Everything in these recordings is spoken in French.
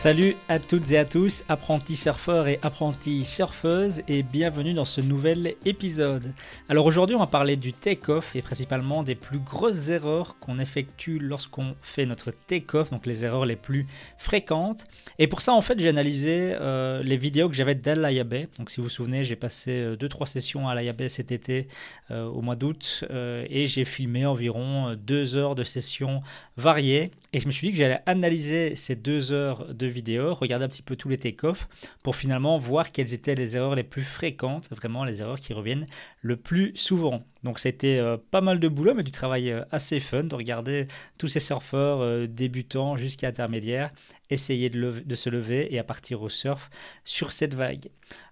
Salut à toutes et à tous, apprentis surfeurs et apprentis surfeuses, et bienvenue dans ce nouvel épisode. Alors aujourd'hui, on va parler du take-off et principalement des plus grosses erreurs qu'on effectue lorsqu'on fait notre take-off, donc les erreurs les plus fréquentes. Et pour ça, en fait, j'ai analysé euh, les vidéos que j'avais d'Al-Ayabe. Donc si vous vous souvenez, j'ai passé 2-3 euh, sessions à Ayabe cet été euh, au mois d'août et j'ai filmé environ 2 heures de sessions variées. Et je me suis dit que j'allais analyser ces 2 heures de vidéo, regarder un petit peu tous les take-offs pour finalement voir quelles étaient les erreurs les plus fréquentes, vraiment les erreurs qui reviennent le plus souvent. Donc c'était euh, pas mal de boulot, mais du travail euh, assez fun de regarder tous ces surfeurs euh, débutants jusqu'à intermédiaires essayer de, se lever et à partir au surf sur cette vague.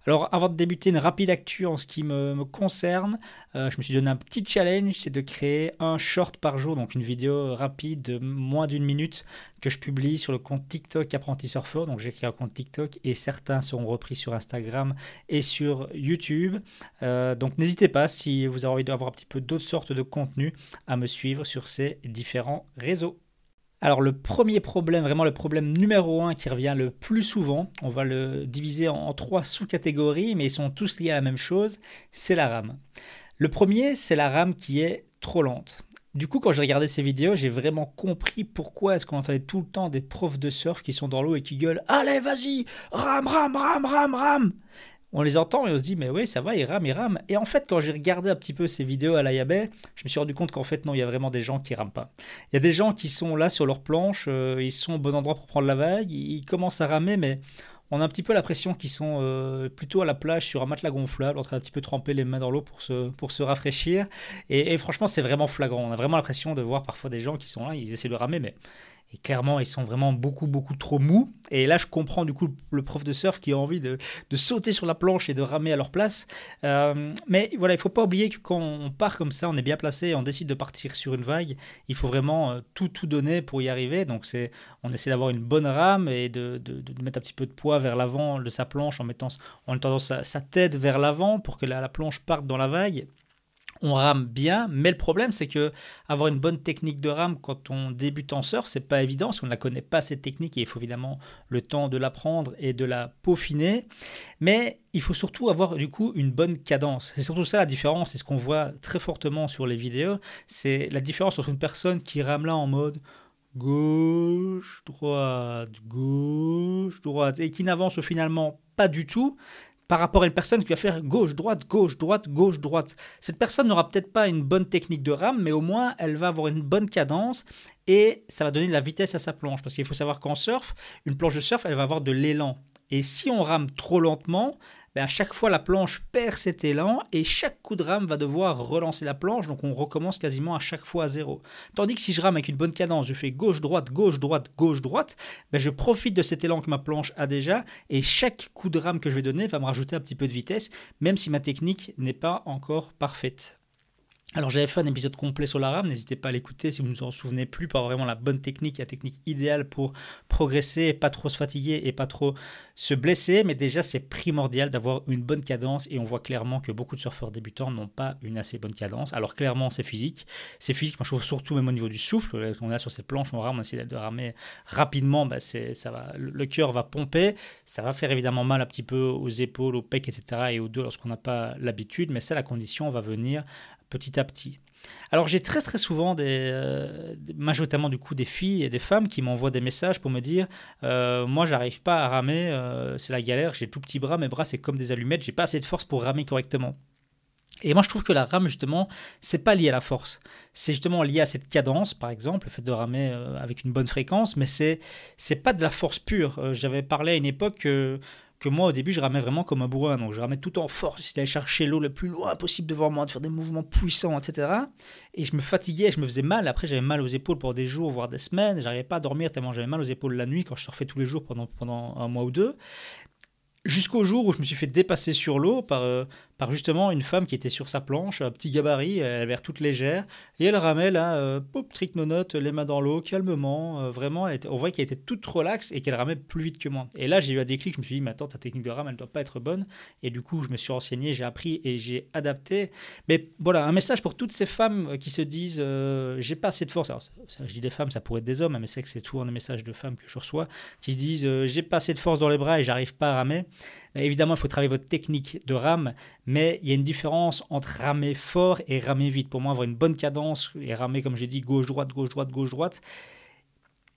Alors avant de débuter une rapide actu en ce qui me, concerne, je me suis donné un petit challenge, c'est de créer un short par jour, donc une vidéo rapide de moins d'une minute que je publie sur le compte TikTok Apprenti Surfeur. Donc j'ai créé un compte TikTok et certains seront repris sur Instagram et sur YouTube. donc n'hésitez pas si vous avez envie de avoir un petit peu d'autres sortes de contenus à me suivre sur ces différents réseaux. Alors le premier problème, vraiment le problème numéro un qui revient le plus souvent, on va le diviser en, trois sous-catégories, mais ils sont tous liés à la même chose, c'est la rame. Le premier, c'est la rame qui est trop lente. Du coup, quand j'ai regardé ces vidéos, j'ai vraiment compris pourquoi est-ce qu'on entendait tout le temps des profs de surf qui sont dans l'eau et qui gueulent Allez, vas-y, rame, rame, rame, rame, rame on les entend et on se dit, mais oui, ça va, ils rament, ils rament. Et en fait, quand j'ai regardé un petit peu ces vidéos à l'Ayabé, je me suis rendu compte qu'en fait, non, il y a vraiment des gens qui rament pas. Il y a des gens qui sont là sur leur planche, euh, ils sont au bon endroit pour prendre la vague, ils commencent à ramer, mais on a un petit peu l'impression qu'ils sont euh, plutôt à la plage sur un matelas gonflable, en train d'un petit peu tremper les mains dans l'eau pour se, pour se rafraîchir. Et, et franchement, c'est vraiment flagrant. On a vraiment l'impression de voir parfois des gens qui sont là, ils essaient de ramer, mais et clairement, ils sont vraiment beaucoup, beaucoup trop mous. Et là, je comprends du coup le prof de surf qui a envie de, sauter sur la planche et de ramer à leur place. Euh, mais voilà, il faut pas oublier que quand on part comme ça, on est bien placé, on décide de partir sur une vague, il faut vraiment euh, tout, tout donner pour y arriver. Donc, c'est, on essaie d'avoir une bonne rame et de, mettre un petit peu de poids vers l'avant de sa planche en mettant, en mettant sa tête vers l'avant pour que la planche parte dans la vague on rame bien, mais le problème c'est que avoir une bonne technique de rame quand on débute en surf, c'est pas évident parce qu'on ne la connaît pas cette technique et il faut évidemment le temps de l'apprendre et de la peaufiner. Mais il faut surtout avoir du coup une bonne cadence. C'est surtout ça la différence, c'est ce qu'on voit très fortement sur les vidéos, c'est la différence entre une personne qui rame là en mode gauche, droite, gauche, droite et qui n'avance finalement pas du tout par rapport à une personne qui va faire gauche, droite, gauche, droite, gauche, droite. Cette personne n'aura peut-être pas une bonne technique de rame, mais au moins elle va avoir une bonne cadence et ça va donner de la vitesse à sa planche. Parce qu'il faut savoir qu'en surf, une planche de surf, elle va avoir de l'élan. Et si on rame trop lentement, ben, à chaque fois la planche perd cet élan et chaque coup de rame va devoir relancer la planche, donc on recommence quasiment à chaque fois à zéro. Tandis que si je rame avec une bonne cadence, je fais gauche-droite, gauche-droite, gauche-droite, ben, je profite de cet élan que ma planche a déjà et chaque coup de rame que je vais donner va me rajouter un petit peu de vitesse, même si ma technique n'est pas encore parfaite. Alors j'avais fait un épisode complet sur la rame, n'hésitez pas à l'écouter si vous ne vous en souvenez plus, avoir vraiment la bonne technique, la technique idéale pour progresser, pas trop se fatiguer et pas trop se blesser, mais déjà c'est primordial d'avoir une bonne cadence et on voit clairement que beaucoup de surfeurs débutants n'ont pas une assez bonne cadence. Alors clairement c'est physique, c'est physique, moi je trouve surtout même au niveau du souffle, on est sur cette planche, on rame, on essaie de ramer rapidement, bah ça va, le cœur va pomper, ça va faire évidemment mal un petit peu aux épaules, aux pecs, etc. et aux dos lorsqu'on n'a pas l'habitude, mais ça la condition va venir petit à petit. Alors j'ai très très souvent des, euh, majoritairement du coup des filles et des femmes qui m'envoient des messages pour me dire euh, moi j'arrive pas à ramer, euh, c'est la galère, j'ai tout petits bras, mes bras c'est comme des allumettes, j'ai pas assez de force pour ramer correctement. Et moi, je trouve que la rame, justement, c'est pas lié à la force. C'est justement lié à cette cadence, par exemple, le fait de ramer avec une bonne fréquence, mais c'est c'est pas de la force pure. J'avais parlé à une époque que que moi au début je ramais vraiment comme un bourrin, donc je ramais tout en force, j'essayais d'aller chercher l'eau le plus loin possible devant moi, de faire des mouvements puissants, etc. Et je me fatiguais, je me faisais mal, après j'avais mal aux épaules pour des jours, voire des semaines, j'arrivais pas à dormir tellement j'avais mal aux épaules la nuit quand je surfais tous les jours pendant, pendant un mois ou deux. Jusqu'au jour où je me suis fait dépasser sur l'eau par, euh, par justement une femme qui était sur sa planche, un petit gabarit, elle avait l'air toute légère, et elle ramait là, euh, pop, trick note, les mains dans l'eau, calmement, euh, vraiment, on voit qu'elle était toute relaxe et qu'elle ramait plus vite que moi. Et là, j'ai eu un déclic, je me suis dit, mais attends, ta technique de rame, elle doit pas être bonne, et du coup, je me suis renseigné, j'ai appris et j'ai adapté. Mais voilà, un message pour toutes ces femmes qui se disent, euh, j'ai pas assez de force. Alors, je dis des femmes, ça pourrait être des hommes, hein, mais c'est que c'est tout un message de femmes que je reçois, qui se disent, j'ai pas assez de force dans les bras et j'arrive pas à ramer. Évidemment, il faut travailler votre technique de rame, mais il y a une différence entre ramer fort et ramer vite. Pour moi, avoir une bonne cadence et ramer, comme j'ai dit, gauche-droite, gauche-droite, gauche-droite,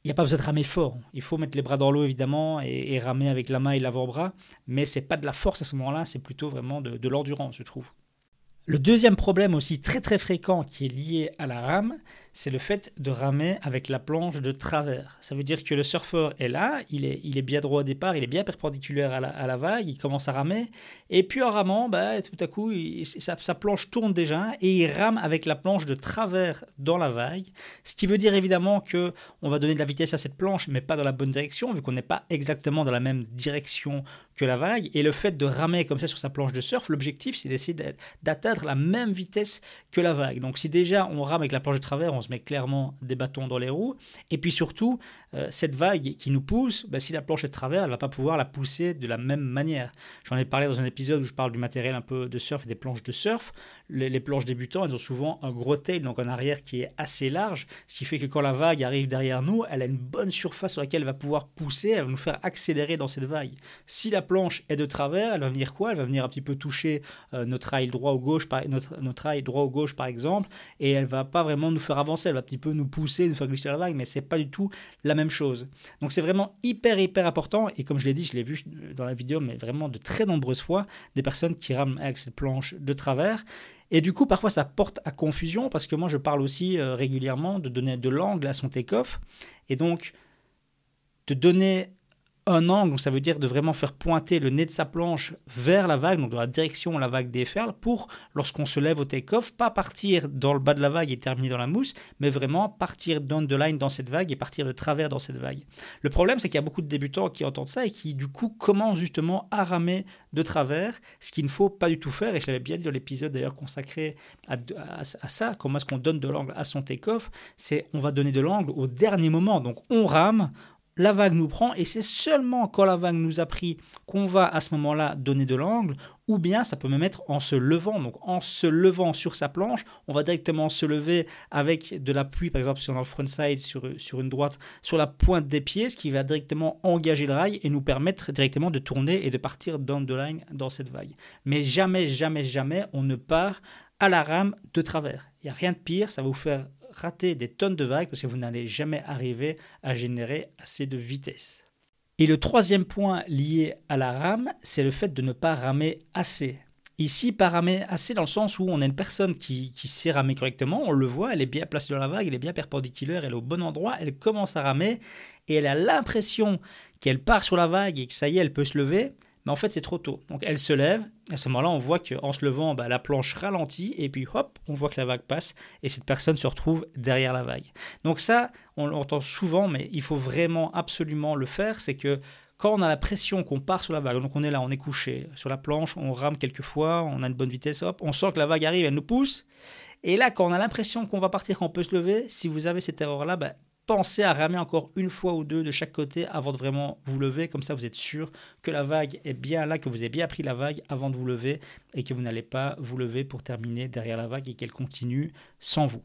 il n'y a pas besoin de ramer fort. Il faut mettre les bras dans l'eau, évidemment, et, ramer avec la main et l'avant-bras, mais c'est pas de la force à ce moment-là, c'est plutôt vraiment de l'endurance, je trouve. Le deuxième problème aussi très très fréquent qui est lié à la rame, c'est le fait de ramer avec la planche de travers. Ça veut dire que le surfeur est là, il est, il est bien droit au départ, il est bien perpendiculaire à la, vague, il commence à ramer, et puis en ramant, bah, tout à coup, sa, planche tourne déjà et il rame avec la planche de travers dans la vague, ce qui veut dire évidemment que on va donner de la vitesse à cette planche, mais pas dans la bonne direction, vu qu'on n'est pas exactement dans la même direction que la vague, et le fait de ramer comme ça sur sa planche de surf, l'objectif c'est d'essayer d'atteindre la même vitesse que la vague. Donc si déjà on rame avec la planche de travers, on se met clairement des bâtons dans les roues. Et puis surtout, euh, cette vague qui nous pousse, bah, si la planche est de travers, elle va pas pouvoir la pousser de la même manière. J'en ai parlé dans un épisode où je parle du matériel un peu de surf et des planches de surf. Les, planches débutants, elles ont souvent un gros tail, donc un arrière qui est assez large, ce qui fait que quand la vague arrive derrière nous, elle a une bonne surface sur laquelle elle va pouvoir pousser, elle va nous faire accélérer dans cette vague. Si la planche est de travers, elle va venir quoi? Elle va venir un petit peu toucher euh, notre rail droit ou gauche, par, notre, notre rail droit ou gauche par exemple, et elle va pas vraiment nous faire avancer elle va un petit peu nous pousser, nous faire glisser la vague, mais c'est pas du tout la même chose. Donc c'est vraiment hyper, hyper important. Et comme je l'ai dit, je l'ai vu dans la vidéo, mais vraiment de très nombreuses fois, des personnes qui rament avec cette planche de travers. Et du coup, parfois, ça porte à confusion parce que moi, je parle aussi euh, régulièrement de donner de l'angle à son take-off. Et donc, de donner un angle, ça veut dire de vraiment faire pointer le nez de sa planche vers la vague, donc dans la direction où la vague déferle, pour, lorsqu'on se lève au take-off, pas partir dans le bas de la vague et terminer dans la mousse, mais vraiment partir down the line dans cette vague et partir de travers dans cette vague. Le problème, c'est qu'il y a beaucoup de débutants qui entendent ça et qui, du coup, commencent justement à ramer de travers, ce qu'il ne faut pas du tout faire, et je l'avais bien dit dans l'épisode d'ailleurs consacré à, à ça, comment est-ce qu'on donne de l'angle à son take-off, c'est on va donner de l'angle au dernier moment, donc on rame, la vague nous prend et c'est seulement quand la vague nous a pris qu'on va à ce moment-là donner de l'angle ou bien ça peut me mettre en se levant. Donc en se levant sur sa planche, on va directement se lever avec de l'appui, par exemple sur le frontside, sur, sur une droite, sur la pointe des pieds, ce qui va directement engager le rail et nous permettre directement de tourner et de partir down the line dans cette vague. Mais jamais, jamais, jamais on ne part à la rame de travers. Il n'y a rien de pire, ça va vous faire rater des tonnes de vagues parce que vous n'allez jamais arriver à générer assez de vitesse. Et le troisième point lié à la rame, c'est le fait de ne pas ramer assez. Ici, pas ramer assez dans le sens où on a une personne qui, qui, sait ramer correctement, on le voit, elle est bien placée dans la vague, elle est bien perpendiculaire, elle est au bon endroit, elle commence à ramer et elle a l'impression qu'elle part sur la vague et que ça y est, elle peut se lever mais en fait c'est trop tôt. Donc elle se lève, à ce moment-là on voit qu'en se levant, bah, la planche ralentit, et puis hop, on voit que la vague passe, et cette personne se retrouve derrière la vague. Donc ça, on l'entend souvent, mais il faut vraiment absolument le faire, c'est que quand on a la pression qu'on part sur la vague, donc on est là, on est couché sur la planche, on rame quelques fois, on a une bonne vitesse, hop, on sent que la vague arrive, elle nous pousse, et là quand on a l'impression qu'on va partir, qu'on peut se lever, si vous avez cette erreur-là, bah, pensez à ramer encore une fois ou deux de chaque côté avant de vraiment vous lever. Comme ça, vous êtes sûr que la vague est bien là, que vous avez bien pris la vague avant de vous lever et que vous n'allez pas vous lever pour terminer derrière la vague et qu'elle continue sans vous.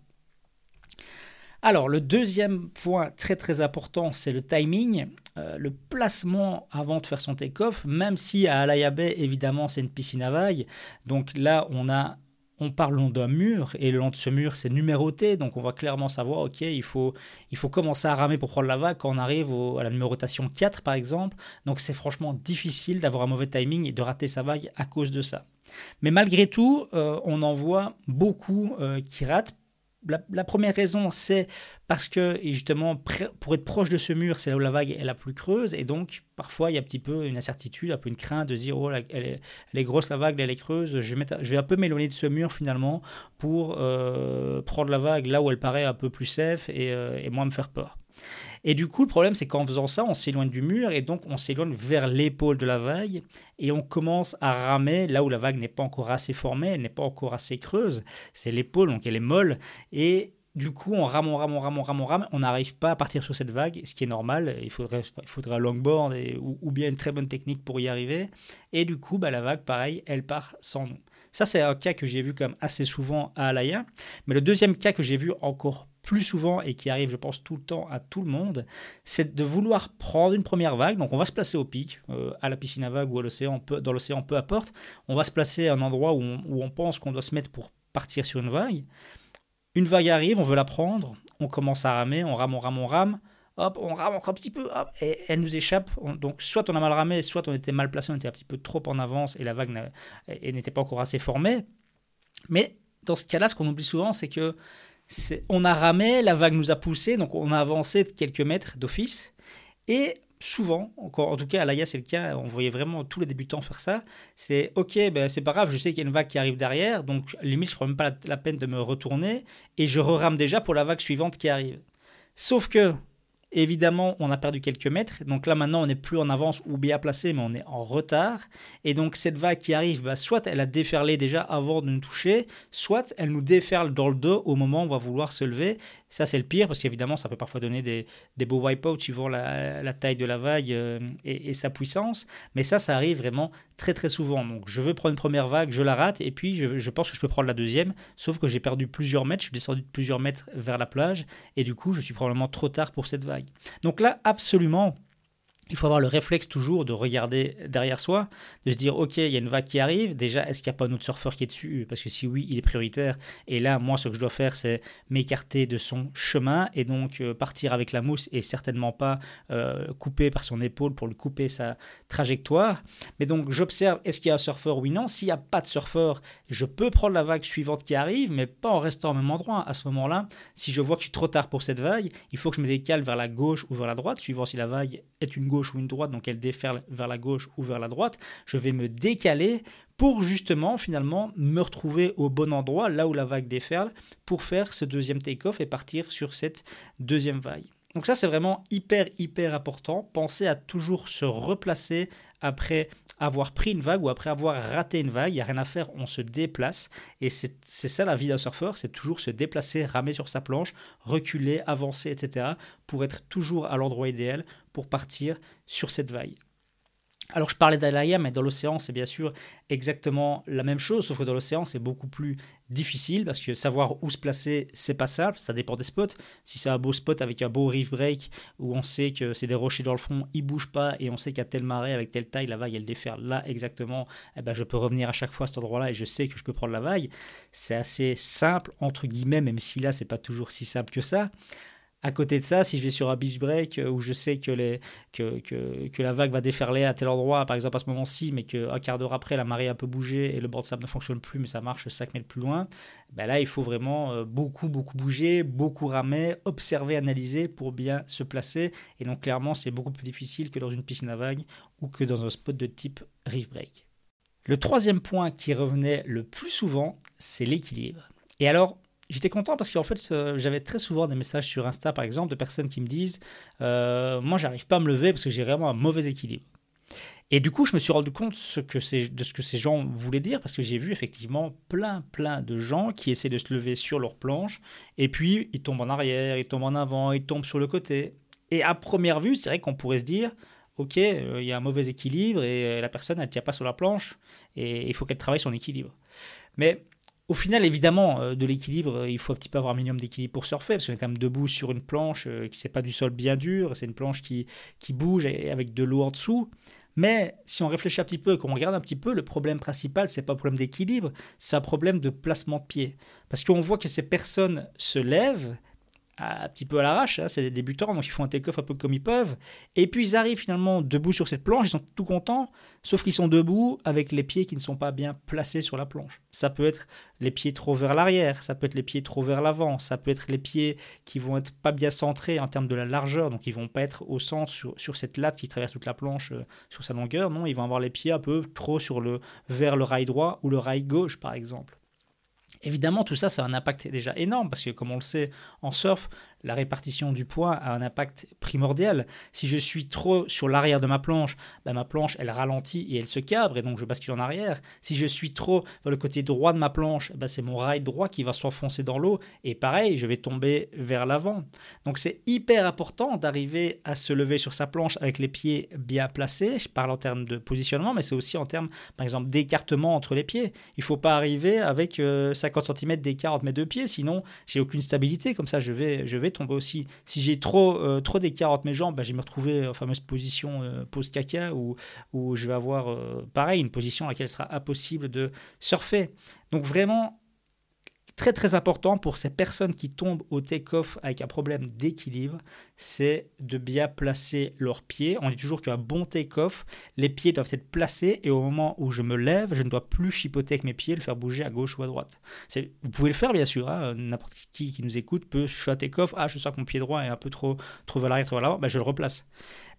Alors, le deuxième point très très important, c'est le timing, euh, le placement avant de faire son take-off, même si à Alaya Bay, évidemment, c'est une piscine à vagues. Donc là, on a on parle d'un mur et le long de ce mur c'est numéroté donc on va clairement savoir ok il faut il faut commencer à ramer pour prendre la vague quand on arrive à la numérotation 4 par exemple. Donc c'est franchement difficile d'avoir un mauvais timing et de rater sa vague à cause de ça. Mais malgré tout euh, on en voit beaucoup euh, qui ratent la, première raison, c'est parce que justement, pour être proche de ce mur, c'est là où la vague est la plus creuse, et donc parfois il y a un petit peu une incertitude, un peu une crainte de dire oh elle est, grosse la vague, elle est creuse, je vais, je vais un peu m'éloigner de ce mur finalement pour euh, prendre la vague là où elle paraît un peu plus safe et, euh, et moins me faire peur. Et du coup, le problème, c'est qu'en faisant ça, on s'éloigne du mur et donc on s'éloigne vers l'épaule de la vague et on commence à ramer là où la vague n'est pas encore assez formée, elle n'est pas encore assez creuse. C'est l'épaule, donc elle est molle. Et du coup, on rame, on rame, on rame, on rame, on rame. On n'arrive pas à partir sur cette vague, ce qui est normal. Il faudrait, il un longboard et, ou, bien une très bonne technique pour y arriver. Et du coup, bah, la vague, pareil, elle part sans nous. Ça, c'est un cas que j'ai vu comme assez souvent à Alaya. Mais le deuxième cas que j'ai vu encore plus souvent et qui arrive, je pense, tout le temps à tout le monde, c'est de vouloir prendre une première vague. Donc, on va se placer au pic, euh, à la piscine à vague ou à l'océan, dans l'océan, peu importe. On va se placer à un endroit où on, pense qu'on doit se mettre pour partir sur une vague. Une vague arrive, on veut la prendre, on commence à ramer, on rame, on rame, on rame. Hop, on rame encore un petit peu, hop, et elle nous échappe. donc, soit on a mal ramé, soit on était mal placé, on était un petit peu trop en avance et la vague n'était pas encore assez formée. Mais dans ce cas-là, ce qu'on oublie souvent, c'est que on a ramé, la vague nous a poussé, donc on a avancé de quelques mètres d'office. Et souvent, en tout cas à l'AIA c'est le cas, on voyait vraiment tous les débutants faire ça, c'est ok, ben, c'est pas grave, je sais qu'il y a une vague qui arrive derrière, donc limite je prends même pas la, peine de me retourner, et je rame déjà pour la vague suivante qui arrive. Sauf que Évidemment, on a perdu quelques mètres. Donc là, maintenant, on n'est plus en avance ou bien placé, mais on est en retard. Et donc, cette vague qui arrive, bah, soit elle a déferlé déjà avant de nous toucher, soit elle nous déferle dans le dos au moment où on va vouloir se lever. Ça, c'est le pire parce qu'évidemment, ça peut parfois donner des, des beaux wipeouts suivant la, la, taille de la vague euh, et, sa puissance. Mais ça, ça arrive vraiment très très souvent. Donc, je veux prendre une première vague, je la rate et puis je, je pense que je peux prendre la deuxième. Sauf que j'ai perdu plusieurs mètres, je suis descendu de plusieurs mètres vers la plage et du coup, je suis probablement trop tard pour cette vague. Donc là, absolument, il faut avoir le réflexe toujours de regarder derrière soi, de se dire ok, il y a une vague qui arrive. Déjà, est-ce qu'il n'y a pas un autre surfeur qui est dessus? Parce que si oui, il est prioritaire. Et là, moi, ce que je dois faire, c'est m'écarter de son chemin et donc euh, partir avec la mousse et certainement pas euh, couper par son épaule pour lui couper sa trajectoire. Mais donc, j'observe est-ce qu'il y a un surfeur? Oui, non. S'il n'y a pas de surfeur, je peux prendre la vague suivante qui arrive, mais pas en restant au même endroit. À ce moment-là, si je vois que je suis trop tard pour cette vague, il faut que je me décale vers la gauche ou vers la droite, suivant si la vague est une gauche ou une droite, donc elle déferle vers la gauche ou vers la droite, je vais me décaler pour justement finalement me retrouver au bon endroit, là où la vague déferle, pour faire ce deuxième take-off et partir sur cette deuxième vague. Donc ça c'est vraiment hyper hyper important. Pensez à toujours se replacer après avoir pris une vague ou après avoir raté une vague, il n'y a rien à faire, on se déplace. Et c'est ça la vie d'un surfeur, c'est toujours se déplacer, ramer sur sa planche, reculer, avancer, etc. pour être toujours à l'endroit idéal pour partir sur cette vague. Alors je parlais d'Alaya, mais dans l'océan, c'est bien sûr exactement la même chose, sauf que dans l'océan, c'est beaucoup plus difficile parce que savoir où se placer, c'est pas simple, ça dépend des spots. Si c'est un beau spot avec un beau reef break où on sait que c'est des rochers dans le fond, ils bougent pas et on sait qu'à telle marée, avec telle taille, la vague elle déferle là exactement, eh ben, je peux revenir à chaque fois à cet endroit-là et je sais que je peux prendre la vague. C'est assez simple, entre guillemets, même si là, c'est pas toujours si simple que ça. À côté de ça, si je vais sur un beach break euh, où je sais que, la vague va déferler à tel endroit, par exemple à ce moment-ci, mais qu'un quart d'heure après, la marée a un peu bougé et le bord de sable ne fonctionne plus, mais ça marche 5 mètres plus loin, ben là, il faut vraiment euh, beaucoup, beaucoup bouger, beaucoup ramer, observer, analyser pour bien se placer. Et donc, clairement, c'est beaucoup plus difficile que dans une piscine à vagues ou que dans un spot de type reef break. Le troisième point qui revenait le plus souvent, c'est l'équilibre. Et alors, j'étais content parce qu'en fait, j'avais très souvent des messages sur Insta, par exemple, de personnes qui me disent euh, Moi, j'arrive pas à me lever parce que j'ai vraiment un mauvais équilibre. Et du coup, je me suis rendu compte ce que de ce que ces gens voulaient dire parce que j'ai vu effectivement plein, plein de gens qui essaient de se lever sur leur planche et puis ils tombent en arrière, ils tombent en avant, ils tombent sur le côté. Et à première vue, c'est vrai qu'on pourrait se dire Ok, euh, il y a un mauvais équilibre et la personne, elle ne tient pas sur la planche et il faut qu'elle travaille son équilibre. Mais au final, évidemment, euh, de l'équilibre, euh, il faut un petit peu avoir un minimum d'équilibre pour surfer, parce qu'on est quand même debout sur une planche euh, qui n'est pas du sol bien dur, c'est une planche qui, qui bouge avec de l'eau en dessous. Mais si on réfléchit un petit peu, qu'on regarde un petit peu, le problème principal, c'est pas un problème d'équilibre, c'est un problème de placement de pied. Parce qu'on voit que ces personnes se lèvent, un petit peu à l'arrache, hein, c'est des débutants, donc ils font un take-off un peu comme ils peuvent. Et puis ils arrivent finalement debout sur cette planche, ils sont tout contents, sauf qu'ils sont debout avec les pieds qui ne sont pas bien placés sur la planche. Ça peut être les pieds trop vers l'arrière, ça peut être les pieds trop vers l'avant, ça peut être les pieds qui vont être pas bien centrés en termes de la largeur, donc ils vont pas être au centre sur, cette latte qui traverse toute la planche euh, sur sa longueur, non, ils vont avoir les pieds un peu trop sur le, vers le rail droit ou le rail gauche par exemple. Évidemment, tout ça, ça a un impact déjà énorme parce que, comme on le sait en surf, la répartition du poids a un impact primordial. Si je suis trop sur l'arrière de ma planche, ben ma planche, elle ralentit et elle se cabre et donc je bascule en arrière. Si je suis trop vers le côté droit de ma planche, ben c'est mon rail droit qui va s'enfoncer dans l'eau et pareil, je vais tomber vers l'avant. Donc c'est hyper important d'arriver à se lever sur sa planche avec les pieds bien placés. Je parle en termes de positionnement, mais c'est aussi en termes, par exemple, d'écartement entre les pieds. Il ne faut pas arriver avec 50 euh, cm d'écart entre mes deux pieds, sinon j'ai aucune stabilité. Comme ça, je vais, je vais aussi. Si j'ai trop, euh, trop d'écart entre mes jambes, bah, je vais me retrouver en fameuse position euh, pose caca où, où je vais avoir, euh, pareil, une position à laquelle il sera impossible de surfer. Donc vraiment, très très important pour ces personnes qui tombent au take-off avec un problème d'équilibre, c'est de bien placer leurs pieds. On dit toujours qu'un bon take-off, les pieds doivent être placés et au moment où je me lève, je ne dois plus chipoter avec mes pieds, le faire bouger à gauche ou à droite. Vous pouvez le faire bien sûr, hein. n'importe qui qui nous écoute peut faire un take-off, ah je sens que mon pied droit est un peu trop, trop vers l'arrière, trop vers l'avant, ben, je le replace.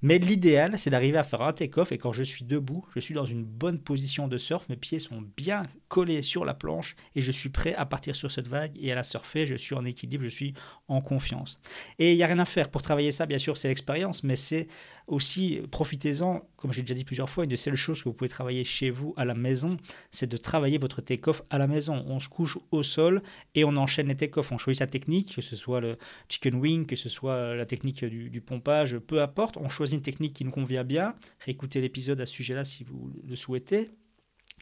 Mais l'idéal, c'est d'arriver à faire un take-off et quand je suis debout, je suis dans une bonne position de surf, mes pieds sont bien collés sur la planche et je suis prêt à partir sur cette vague et à la surfer, je suis en équilibre, je suis en confiance. Et il n'y a rien à faire. Pour travailler ça, bien sûr, c'est l'expérience, mais c'est aussi, profitez-en, comme j'ai déjà dit plusieurs fois, une des seules choses que vous pouvez travailler chez vous à la maison, c'est de travailler votre take-off à la maison. On se couche au sol et on enchaîne les take-off. On choisit sa technique, que ce soit le chicken wing, que ce soit la technique du, du pompage, peu importe. On choisit une technique qui nous convient bien. Réécoutez l'épisode à ce sujet-là si vous le souhaitez.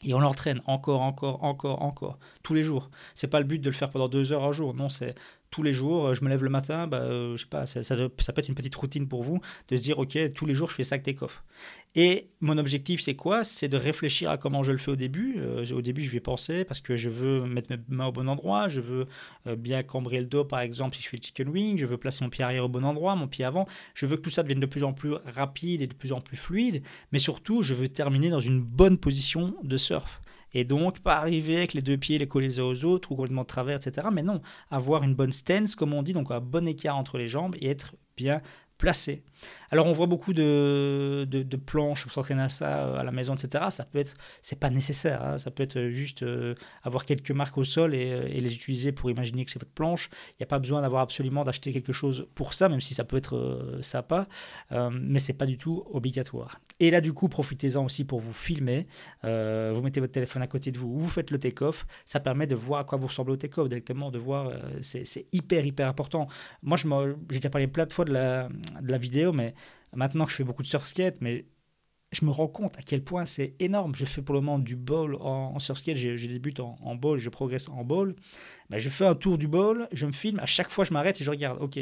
Et on l'entraîne encore, encore, encore, encore, tous les jours. C'est pas le but de le faire pendant deux heures un jour. Non, c'est tous les jours, je me lève le matin, bah, euh, je sais pas, ça, ça, peut être une petite routine pour vous de se dire, ok, tous les jours, je fais ça take-off. Et mon objectif, c'est quoi? C'est de réfléchir à comment je le fais au début. Euh, au début, je vais penser parce que je veux mettre mes mains au bon endroit, je veux euh, bien cambrer le dos, par exemple, si je fais le chicken wing, je veux placer mon pied arrière au bon endroit, mon pied avant. Je veux que tout ça devienne de plus en plus rapide et de plus en plus fluide, mais surtout, je veux terminer dans une bonne position de surf. Et donc, pas arriver avec les deux pieds les collés aux autres ou complètement de travers, etc. Mais non, avoir une bonne stance, comme on dit, donc un bon écart entre les jambes et être bien placé. Alors on voit beaucoup de, de, planches pour s'entraîner à ça euh, à la maison, etc. Ça peut être, c'est pas nécessaire. Hein. Ça peut être juste euh, avoir quelques marques au sol euh, et, les utiliser pour imaginer que c'est votre planche. Il n'y a pas besoin d'avoir absolument d'acheter quelque chose pour ça, même si ça peut être sympa, mais c'est pas du tout obligatoire. Et là du coup, profitez-en aussi pour vous filmer. vous mettez votre téléphone à côté de vous, vous faites le take-off. Ça permet de voir à quoi vous ressemblez au take-off directement, de voir. c'est hyper hyper important. Moi, j'ai déjà parlé plein de fois de la, de la vidéo, mais Maintenant que je fais beaucoup de surf skate, mais je me rends compte à quel point c'est énorme. Je fais pour le moment du bowl en, surf skate, je, débute en, en je progresse en bowl. Ben, je fais un tour du bowl, je me filme, à chaque fois je m'arrête et je regarde, ok,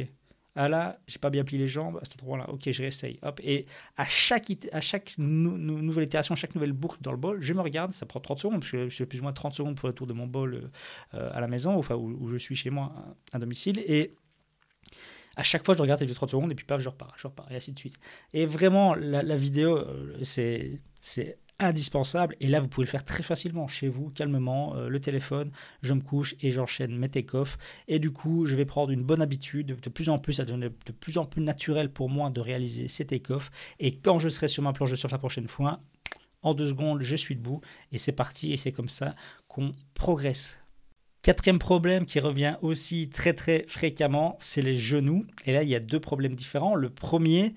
ah là, j'ai pas bien plié les jambes, à cet endroit-là, ok, je réessaye. Hop. Et à chaque, à chaque nouvelle itération, chaque nouvelle boucle dans le bol, je me regarde, ça prend 30 secondes, parce que je fais plus ou moins 30 secondes pour le tour de mon bol euh, à la maison, enfin où, je suis chez moi à domicile. Et à chaque fois, je regarde ces 30 secondes et puis paf, je repars, je repars, et ainsi de suite. Et vraiment, la, vidéo, euh, c'est, c'est indispensable. Et là, vous pouvez le faire très facilement chez vous, calmement, euh, le téléphone, je me couche et j'enchaîne mes take-off. Et du coup, je vais prendre une bonne habitude. De plus en plus, ça devient de plus en plus naturel pour moi de réaliser ces take-off. Et quand je serai sur ma planche de surf la prochaine fois, en deux secondes, je suis debout et c'est parti. Et c'est comme ça qu'on progresse Quatrième problème qui revient aussi très très fréquemment, c'est les genoux. Et là, il y a deux problèmes différents. Le premier,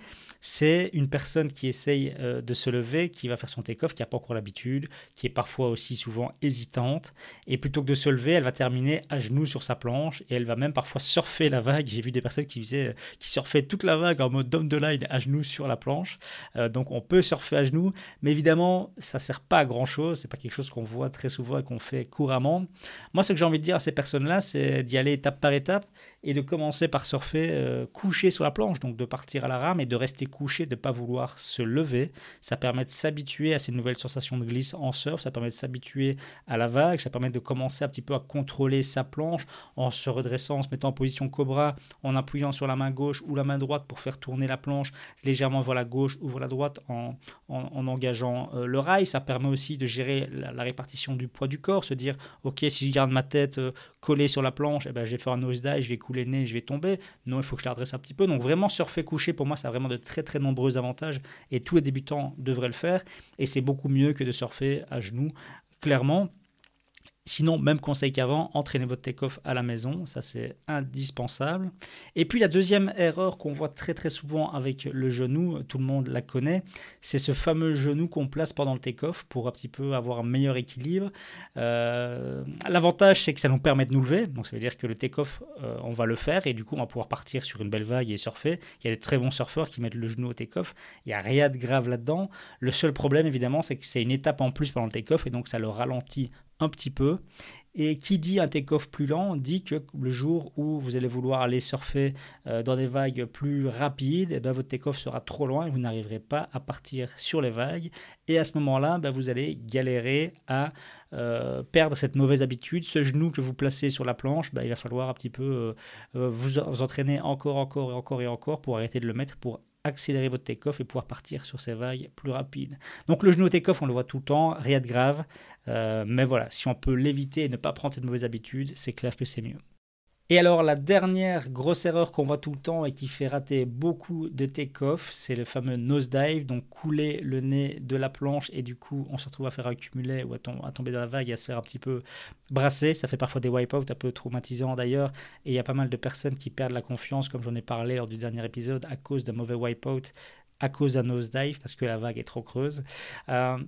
c'est une personne qui essaye euh, de se lever, qui va faire son take-off, qui n'a pas encore l'habitude, qui est parfois aussi souvent hésitante. Et plutôt que de se lever, elle va terminer à genoux sur sa planche et elle va même parfois surfer la vague. J'ai vu des personnes qui, faisaient, qui surfaient toute la vague en mode dome de line à genoux sur la planche. Euh, donc on peut surfer à genoux, mais évidemment, ça ne sert pas à grand-chose. C'est pas quelque chose qu'on voit très souvent et qu'on fait couramment. Moi, ce que j'ai envie dire à ces personnes-là, c'est d'y aller étape par étape et de commencer par surfer euh, couché sur la planche, donc de partir à la rame et de rester couché, de ne pas vouloir se lever. Ça permet de s'habituer à ces nouvelles sensations de glisse en surf, ça permet de s'habituer à la vague, ça permet de commencer un petit peu à contrôler sa planche en se redressant, en se mettant en position cobra, en appuyant sur la main gauche ou la main droite pour faire tourner la planche légèrement vers la gauche ou vers la droite en, en, engageant euh, le rail. Ça permet aussi de gérer la, répartition du poids du corps, se dire, ok, si je garde ma tête euh, collée sur la planche, eh ben, je vais faire un nose dive, je vais couler les nez, je vais tomber. Non, il faut que je la redresse un petit peu. Donc vraiment surfer couché, pour moi, ça a vraiment de très très nombreux avantages et tous les débutants devraient le faire. Et c'est beaucoup mieux que de surfer à genoux, clairement. Sinon, même conseil qu'avant, entraînez votre take-off à la maison, ça c'est indispensable. Et puis la deuxième erreur qu'on voit très très souvent avec le genou, tout le monde la connaît, c'est ce fameux genou qu'on place pendant le take-off pour un petit peu avoir un meilleur équilibre. Euh, l'avantage c'est que ça nous permet de nous lever, donc ça veut dire que le take-off, euh, on va le faire et du coup on va pouvoir partir sur une belle vague et surfer. Il y a des très bons surfeurs qui mettent le genou au take-off, il n'y a rien de grave là-dedans. Le seul problème évidemment c'est que c'est une étape en plus pendant le take-off et donc ça le ralentit un petit peu. Et qui dit un take-off plus lent dit que le jour où vous allez vouloir aller surfer euh, dans des vagues plus rapides, et eh ben, votre take-off sera trop loin et vous n'arriverez pas à partir sur les vagues. Et à ce moment-là, ben, vous allez galérer à euh, perdre cette mauvaise habitude. Ce genou que vous placez sur la planche, ben, il va falloir un petit peu euh, vous, vous entraîner encore, encore et encore et encore pour arrêter de le mettre, pour accélérer votre take-off et pouvoir partir sur ces vagues plus rapides. Donc le genou take-off, on le voit tout le temps, rien de grave. Euh, mais voilà, si on peut l'éviter et ne pas prendre cette mauvaise habitude, c'est clair que c'est mieux. Et alors la dernière grosse erreur qu'on voit tout le temps et qui fait rater beaucoup de take-off, c'est le fameux nosedive, donc couler le nez de la planche et du coup on se retrouve à faire accumuler ou à, tomber dans la vague et à se faire un petit peu brasser. Ça fait parfois des wipe-out un peu traumatisants d'ailleurs et il y a pas mal de personnes qui perdent la confiance comme j'en ai parlé lors du dernier épisode à cause d'un mauvais wipe-out, à cause d'un nosedive parce que la vague est trop creuse. Euh,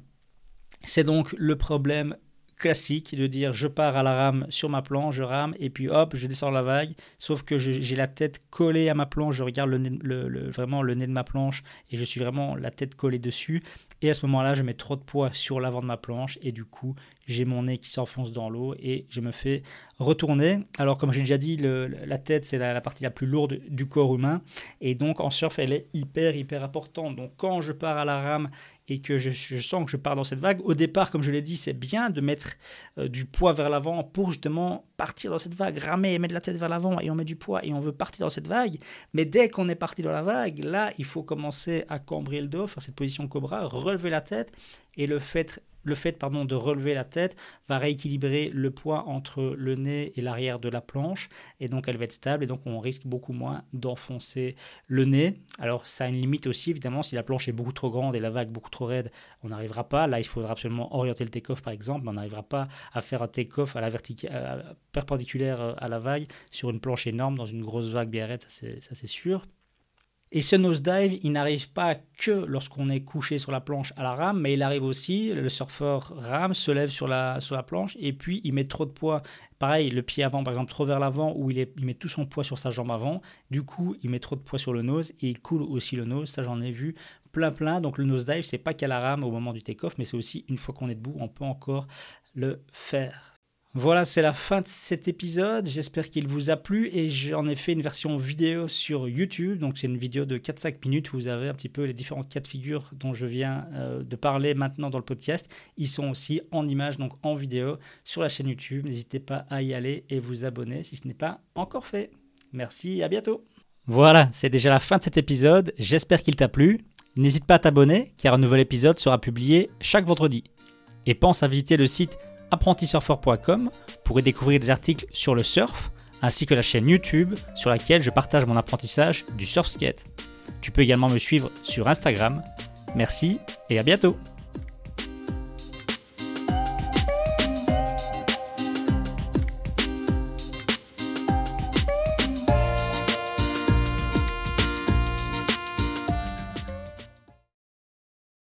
c'est donc le problème classique de dire je pars à la rame sur ma planche, je rame et puis hop, je descends la vague. Sauf que j'ai la tête collée à ma planche, je regarde le, vraiment le nez de ma planche et je suis vraiment la tête collée dessus. Et à ce moment-là, je mets trop de poids sur l'avant de ma planche et du coup, j'ai mon nez qui s'enfonce dans l'eau et je me fais retourner. Alors, comme j'ai déjà dit, la tête, c'est la, partie la plus lourde du corps humain et donc en surf, elle est hyper, hyper importante. Donc, quand je pars à la rame et que je, sens que je pars dans cette vague, au départ, comme je l'ai dit, c'est bien de mettre euh, du poids vers l'avant pour justement partir dans cette vague, ramer et mettre la tête vers l'avant et on met du poids et on veut partir dans cette vague. Mais dès qu'on est parti dans la vague, là, il faut commencer à cambrer le dos, faire cette position cobra, relever la tête et le fait le fait pardon, de relever la tête va rééquilibrer le poids entre le nez et l'arrière de la planche et donc elle va être stable et donc on risque beaucoup moins d'enfoncer le nez. Alors ça a une limite aussi évidemment si la planche est beaucoup trop grande et la vague beaucoup trop raide, on n'arrivera pas. Là il faudra absolument orienter le take-off par exemple, mais on n'arrivera pas à faire un take-off à la perpendiculaire à la vague sur une planche énorme dans une grosse vague bien raide, ça c'est sûr. Et ce nosedive, il n'arrive pas que lorsqu'on est couché sur la planche à la rame, mais il arrive aussi, le surfeur rame, se lève sur la, sur la planche et puis il met trop de poids. Pareil, le pied avant, par exemple, trop vers l'avant, où il, il met tout son poids sur sa jambe avant. Du coup, il met trop de poids sur le nose et il coule aussi le nose. Ça, j'en ai vu plein, plein. Donc, le nosedive, c'est pas qu'à la rame au moment du take-off, mais c'est aussi une fois qu'on est debout, on peut encore le faire. Voilà, c'est la fin de cet épisode. J'espère qu'il vous a plu et j'en ai fait une version vidéo sur YouTube. Donc c'est une vidéo de 4-5 minutes où vous avez un petit peu les différentes cas de figure dont je viens euh, de parler maintenant dans le podcast. Ils sont aussi en image, donc en vidéo sur la chaîne YouTube. N'hésitez pas à y aller et vous abonner si ce n'est pas encore fait. Merci à bientôt. Voilà, c'est déjà la fin de cet épisode. J'espère qu'il t'a plu. N'hésite pas à t'abonner car un nouvel épisode sera publié chaque vendredi. Et pense à visiter le site apprentisurfer.com pour y découvrir des articles sur le surf, ainsi que la chaîne YouTube sur laquelle je partage mon apprentissage du surf skate. Tu peux également me suivre sur Instagram. Merci et à bientôt